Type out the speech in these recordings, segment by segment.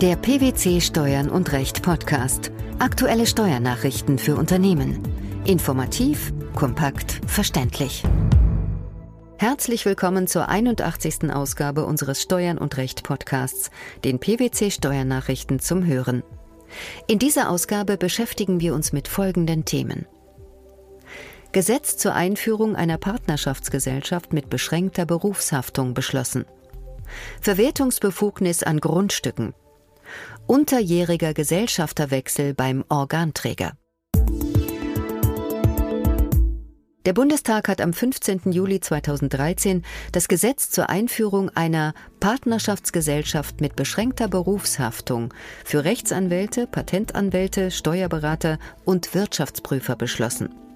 Der PwC Steuern und Recht Podcast. Aktuelle Steuernachrichten für Unternehmen. Informativ, kompakt, verständlich. Herzlich willkommen zur 81. Ausgabe unseres Steuern und Recht Podcasts, den PwC Steuernachrichten zum Hören. In dieser Ausgabe beschäftigen wir uns mit folgenden Themen. Gesetz zur Einführung einer Partnerschaftsgesellschaft mit beschränkter Berufshaftung beschlossen. Verwertungsbefugnis an Grundstücken. Unterjähriger Gesellschafterwechsel beim Organträger. Der Bundestag hat am 15. Juli 2013 das Gesetz zur Einführung einer Partnerschaftsgesellschaft mit beschränkter Berufshaftung für Rechtsanwälte, Patentanwälte, Steuerberater und Wirtschaftsprüfer beschlossen.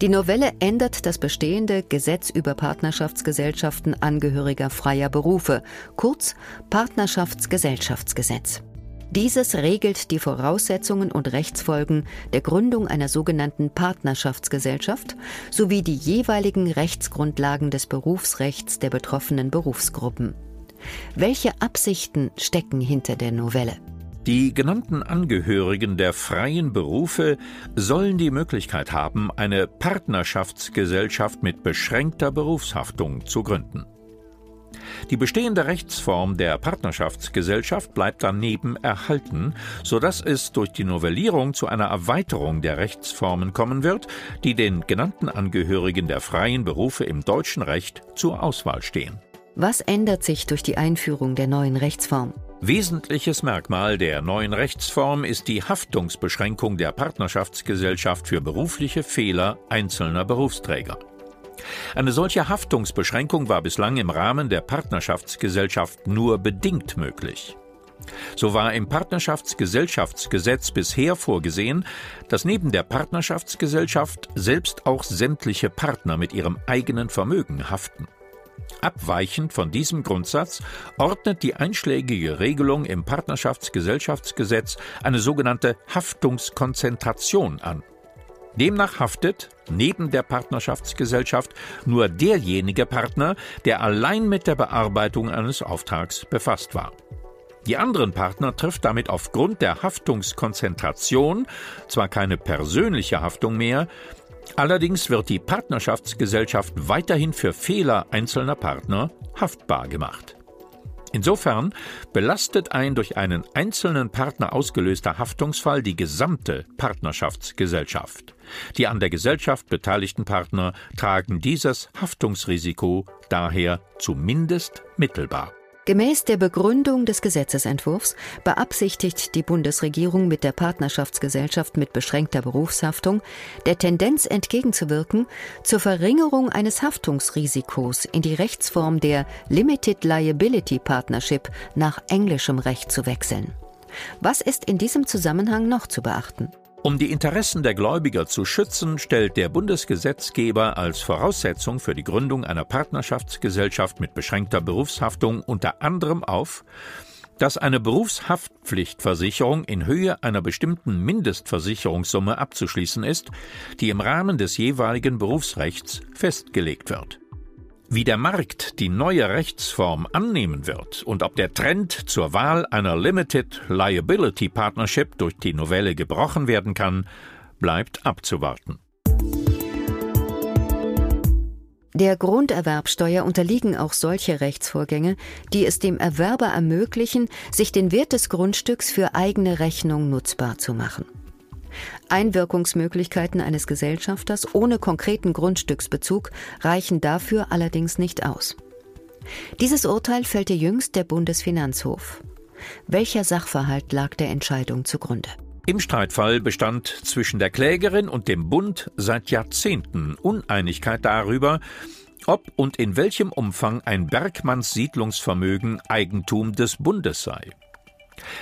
Die Novelle ändert das bestehende Gesetz über Partnerschaftsgesellschaften angehöriger freier Berufe, kurz Partnerschaftsgesellschaftsgesetz. Dieses regelt die Voraussetzungen und Rechtsfolgen der Gründung einer sogenannten Partnerschaftsgesellschaft sowie die jeweiligen Rechtsgrundlagen des Berufsrechts der betroffenen Berufsgruppen. Welche Absichten stecken hinter der Novelle? Die genannten Angehörigen der freien Berufe sollen die Möglichkeit haben, eine Partnerschaftsgesellschaft mit beschränkter Berufshaftung zu gründen. Die bestehende Rechtsform der Partnerschaftsgesellschaft bleibt daneben erhalten, so dass es durch die Novellierung zu einer Erweiterung der Rechtsformen kommen wird, die den genannten Angehörigen der freien Berufe im deutschen Recht zur Auswahl stehen. Was ändert sich durch die Einführung der neuen Rechtsform? Wesentliches Merkmal der neuen Rechtsform ist die Haftungsbeschränkung der Partnerschaftsgesellschaft für berufliche Fehler einzelner Berufsträger. Eine solche Haftungsbeschränkung war bislang im Rahmen der Partnerschaftsgesellschaft nur bedingt möglich. So war im Partnerschaftsgesellschaftsgesetz bisher vorgesehen, dass neben der Partnerschaftsgesellschaft selbst auch sämtliche Partner mit ihrem eigenen Vermögen haften. Abweichend von diesem Grundsatz ordnet die einschlägige Regelung im Partnerschaftsgesellschaftsgesetz eine sogenannte Haftungskonzentration an. Demnach haftet, neben der Partnerschaftsgesellschaft, nur derjenige Partner, der allein mit der Bearbeitung eines Auftrags befasst war. Die anderen Partner trifft damit aufgrund der Haftungskonzentration zwar keine persönliche Haftung mehr, Allerdings wird die Partnerschaftsgesellschaft weiterhin für Fehler einzelner Partner haftbar gemacht. Insofern belastet ein durch einen einzelnen Partner ausgelöster Haftungsfall die gesamte Partnerschaftsgesellschaft. Die an der Gesellschaft beteiligten Partner tragen dieses Haftungsrisiko daher zumindest mittelbar. Gemäß der Begründung des Gesetzesentwurfs beabsichtigt die Bundesregierung mit der Partnerschaftsgesellschaft mit beschränkter Berufshaftung der Tendenz entgegenzuwirken, zur Verringerung eines Haftungsrisikos in die Rechtsform der Limited Liability Partnership nach englischem Recht zu wechseln. Was ist in diesem Zusammenhang noch zu beachten? Um die Interessen der Gläubiger zu schützen, stellt der Bundesgesetzgeber als Voraussetzung für die Gründung einer Partnerschaftsgesellschaft mit beschränkter Berufshaftung unter anderem auf, dass eine Berufshaftpflichtversicherung in Höhe einer bestimmten Mindestversicherungssumme abzuschließen ist, die im Rahmen des jeweiligen Berufsrechts festgelegt wird. Wie der Markt die neue Rechtsform annehmen wird und ob der Trend zur Wahl einer Limited Liability Partnership durch die Novelle gebrochen werden kann, bleibt abzuwarten. Der Grunderwerbsteuer unterliegen auch solche Rechtsvorgänge, die es dem Erwerber ermöglichen, sich den Wert des Grundstücks für eigene Rechnung nutzbar zu machen. Einwirkungsmöglichkeiten eines Gesellschafters ohne konkreten Grundstücksbezug reichen dafür allerdings nicht aus. Dieses Urteil fällte jüngst der Bundesfinanzhof. Welcher Sachverhalt lag der Entscheidung zugrunde? Im Streitfall bestand zwischen der Klägerin und dem Bund seit Jahrzehnten Uneinigkeit darüber, ob und in welchem Umfang ein Bergmanns Siedlungsvermögen Eigentum des Bundes sei.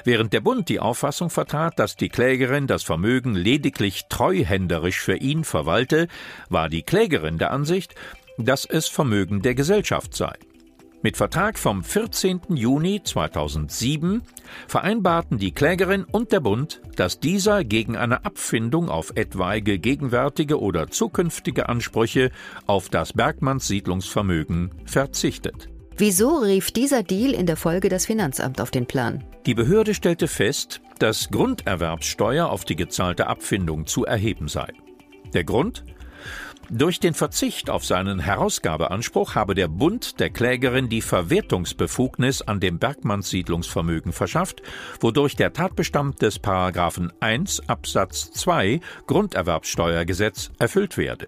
Während der Bund die Auffassung vertrat, dass die Klägerin das Vermögen lediglich treuhänderisch für ihn verwalte, war die Klägerin der Ansicht, dass es Vermögen der Gesellschaft sei. Mit Vertrag vom 14. Juni 2007 vereinbarten die Klägerin und der Bund, dass dieser gegen eine Abfindung auf etwaige gegenwärtige oder zukünftige Ansprüche auf das Bergmanns Siedlungsvermögen verzichtet. Wieso rief dieser Deal in der Folge das Finanzamt auf den Plan? Die Behörde stellte fest, dass Grunderwerbssteuer auf die gezahlte Abfindung zu erheben sei. Der Grund? Durch den Verzicht auf seinen Herausgabeanspruch habe der Bund der Klägerin die Verwertungsbefugnis an dem Bergmannssiedlungsvermögen verschafft, wodurch der Tatbestand des Paragraphen 1 Absatz 2 Grunderwerbssteuergesetz erfüllt werde.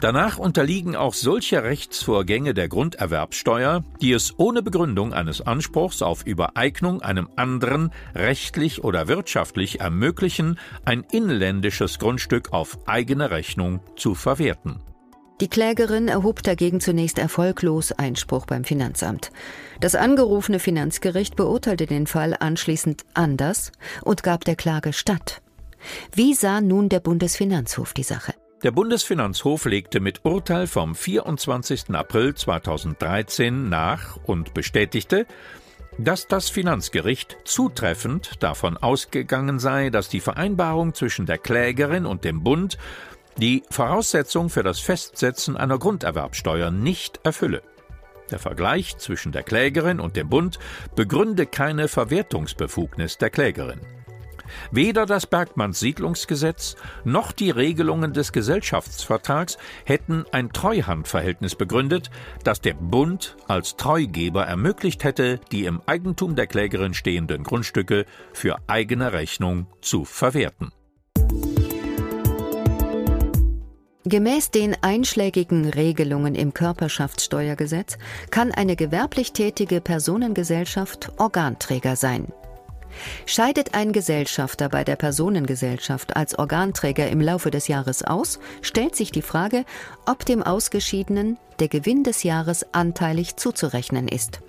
Danach unterliegen auch solche Rechtsvorgänge der Grunderwerbsteuer, die es ohne Begründung eines Anspruchs auf Übereignung einem anderen rechtlich oder wirtschaftlich ermöglichen, ein inländisches Grundstück auf eigene Rechnung zu verwerten. Die Klägerin erhob dagegen zunächst erfolglos Einspruch beim Finanzamt. Das angerufene Finanzgericht beurteilte den Fall anschließend anders und gab der Klage statt. Wie sah nun der Bundesfinanzhof die Sache? Der Bundesfinanzhof legte mit Urteil vom 24. April 2013 nach und bestätigte, dass das Finanzgericht zutreffend davon ausgegangen sei, dass die Vereinbarung zwischen der Klägerin und dem Bund die Voraussetzung für das Festsetzen einer Grunderwerbsteuer nicht erfülle. Der Vergleich zwischen der Klägerin und dem Bund begründe keine Verwertungsbefugnis der Klägerin. Weder das Bergmanns Siedlungsgesetz noch die Regelungen des Gesellschaftsvertrags hätten ein Treuhandverhältnis begründet, das der Bund als Treugeber ermöglicht hätte, die im Eigentum der Klägerin stehenden Grundstücke für eigene Rechnung zu verwerten. Gemäß den einschlägigen Regelungen im Körperschaftssteuergesetz kann eine gewerblich tätige Personengesellschaft Organträger sein. Scheidet ein Gesellschafter bei der Personengesellschaft als Organträger im Laufe des Jahres aus, stellt sich die Frage, ob dem Ausgeschiedenen der Gewinn des Jahres anteilig zuzurechnen ist.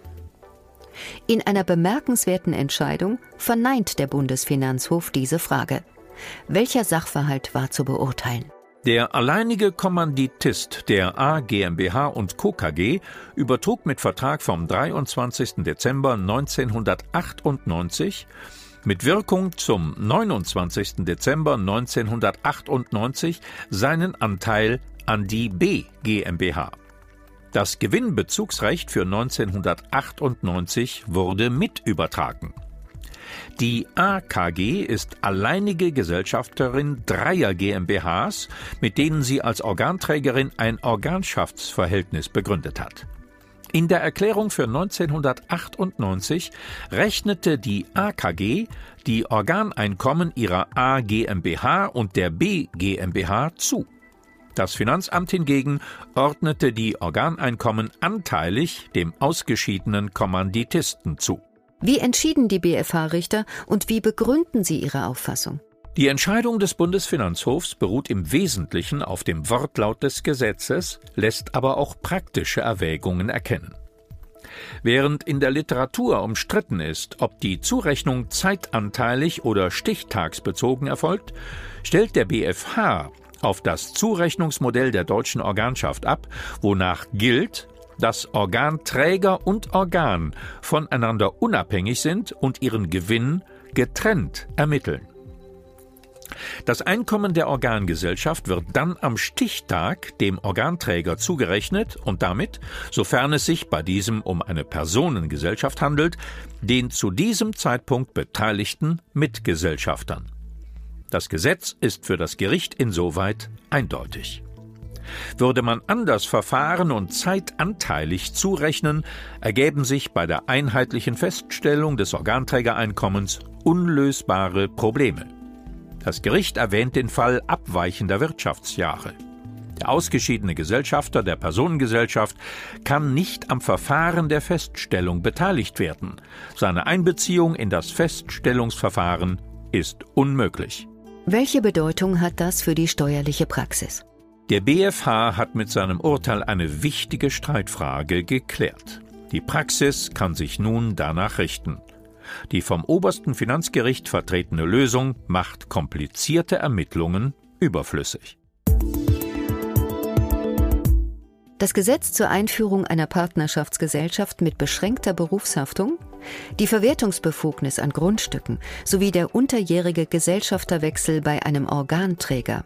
In einer bemerkenswerten Entscheidung verneint der Bundesfinanzhof diese Frage. Welcher Sachverhalt war zu beurteilen? Der alleinige Kommanditist der A GmbH und Co. KG übertrug mit Vertrag vom 23. Dezember 1998 mit Wirkung zum 29. Dezember 1998 seinen Anteil an die B GmbH. Das Gewinnbezugsrecht für 1998 wurde mitübertragen. Die AKG ist alleinige Gesellschafterin dreier GmbHs, mit denen sie als Organträgerin ein Organschaftsverhältnis begründet hat. In der Erklärung für 1998 rechnete die AKG die Organeinkommen ihrer A GmbH und der B GmbH zu. Das Finanzamt hingegen ordnete die Organeinkommen anteilig dem ausgeschiedenen Kommanditisten zu. Wie entschieden die BFH-Richter und wie begründen sie ihre Auffassung? Die Entscheidung des Bundesfinanzhofs beruht im Wesentlichen auf dem Wortlaut des Gesetzes, lässt aber auch praktische Erwägungen erkennen. Während in der Literatur umstritten ist, ob die Zurechnung zeitanteilig oder stichtagsbezogen erfolgt, stellt der BFH auf das Zurechnungsmodell der deutschen Organschaft ab, wonach gilt, dass Organträger und Organ voneinander unabhängig sind und ihren Gewinn getrennt ermitteln. Das Einkommen der Organgesellschaft wird dann am Stichtag dem Organträger zugerechnet und damit, sofern es sich bei diesem um eine Personengesellschaft handelt, den zu diesem Zeitpunkt beteiligten Mitgesellschaftern. Das Gesetz ist für das Gericht insoweit eindeutig. Würde man anders verfahren und zeitanteilig zurechnen, ergäben sich bei der einheitlichen Feststellung des Organträgereinkommens unlösbare Probleme. Das Gericht erwähnt den Fall abweichender Wirtschaftsjahre. Der ausgeschiedene Gesellschafter der Personengesellschaft kann nicht am Verfahren der Feststellung beteiligt werden. Seine Einbeziehung in das Feststellungsverfahren ist unmöglich. Welche Bedeutung hat das für die steuerliche Praxis? Der BfH hat mit seinem Urteil eine wichtige Streitfrage geklärt. Die Praxis kann sich nun danach richten. Die vom obersten Finanzgericht vertretene Lösung macht komplizierte Ermittlungen überflüssig. Das Gesetz zur Einführung einer Partnerschaftsgesellschaft mit beschränkter Berufshaftung, die Verwertungsbefugnis an Grundstücken sowie der unterjährige Gesellschafterwechsel bei einem Organträger